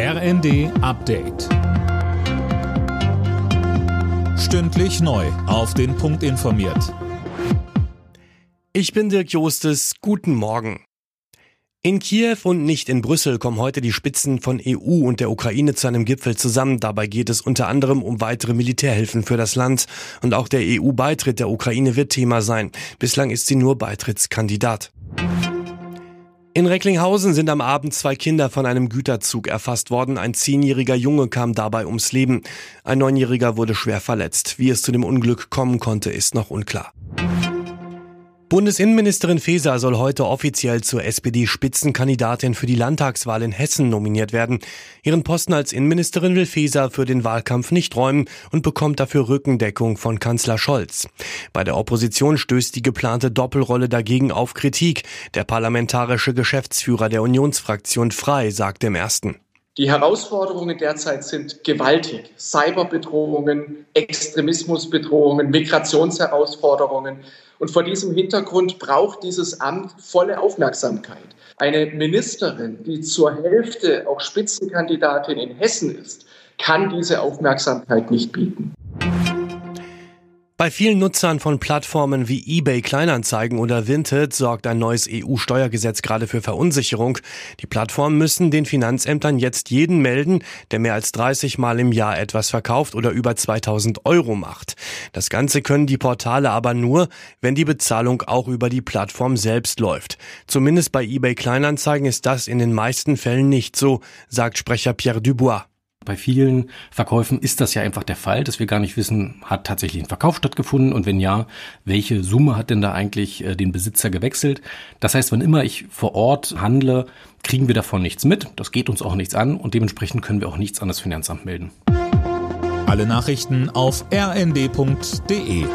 RND Update. Stündlich neu. Auf den Punkt informiert. Ich bin Dirk Jostes. Guten Morgen. In Kiew und nicht in Brüssel kommen heute die Spitzen von EU und der Ukraine zu einem Gipfel zusammen. Dabei geht es unter anderem um weitere Militärhilfen für das Land. Und auch der EU-Beitritt der Ukraine wird Thema sein. Bislang ist sie nur Beitrittskandidat. In Recklinghausen sind am Abend zwei Kinder von einem Güterzug erfasst worden. Ein zehnjähriger Junge kam dabei ums Leben. Ein neunjähriger wurde schwer verletzt. Wie es zu dem Unglück kommen konnte, ist noch unklar. Bundesinnenministerin Faeser soll heute offiziell zur SPD-Spitzenkandidatin für die Landtagswahl in Hessen nominiert werden. Ihren Posten als Innenministerin will Faeser für den Wahlkampf nicht räumen und bekommt dafür Rückendeckung von Kanzler Scholz. Bei der Opposition stößt die geplante Doppelrolle dagegen auf Kritik. Der parlamentarische Geschäftsführer der Unionsfraktion Frei sagte im ersten. Die Herausforderungen derzeit sind gewaltig. Cyberbedrohungen, Extremismusbedrohungen, Migrationsherausforderungen. Und vor diesem Hintergrund braucht dieses Amt volle Aufmerksamkeit. Eine Ministerin, die zur Hälfte auch Spitzenkandidatin in Hessen ist, kann diese Aufmerksamkeit nicht bieten. Bei vielen Nutzern von Plattformen wie eBay Kleinanzeigen oder Vinted sorgt ein neues EU-Steuergesetz gerade für Verunsicherung. Die Plattformen müssen den Finanzämtern jetzt jeden melden, der mehr als 30 Mal im Jahr etwas verkauft oder über 2000 Euro macht. Das Ganze können die Portale aber nur, wenn die Bezahlung auch über die Plattform selbst läuft. Zumindest bei eBay Kleinanzeigen ist das in den meisten Fällen nicht so, sagt Sprecher Pierre Dubois. Bei vielen Verkäufen ist das ja einfach der Fall, dass wir gar nicht wissen, hat tatsächlich ein Verkauf stattgefunden und wenn ja, welche Summe hat denn da eigentlich äh, den Besitzer gewechselt? Das heißt, wann immer ich vor Ort handle, kriegen wir davon nichts mit. Das geht uns auch nichts an und dementsprechend können wir auch nichts an das Finanzamt melden. Alle Nachrichten auf rnd.de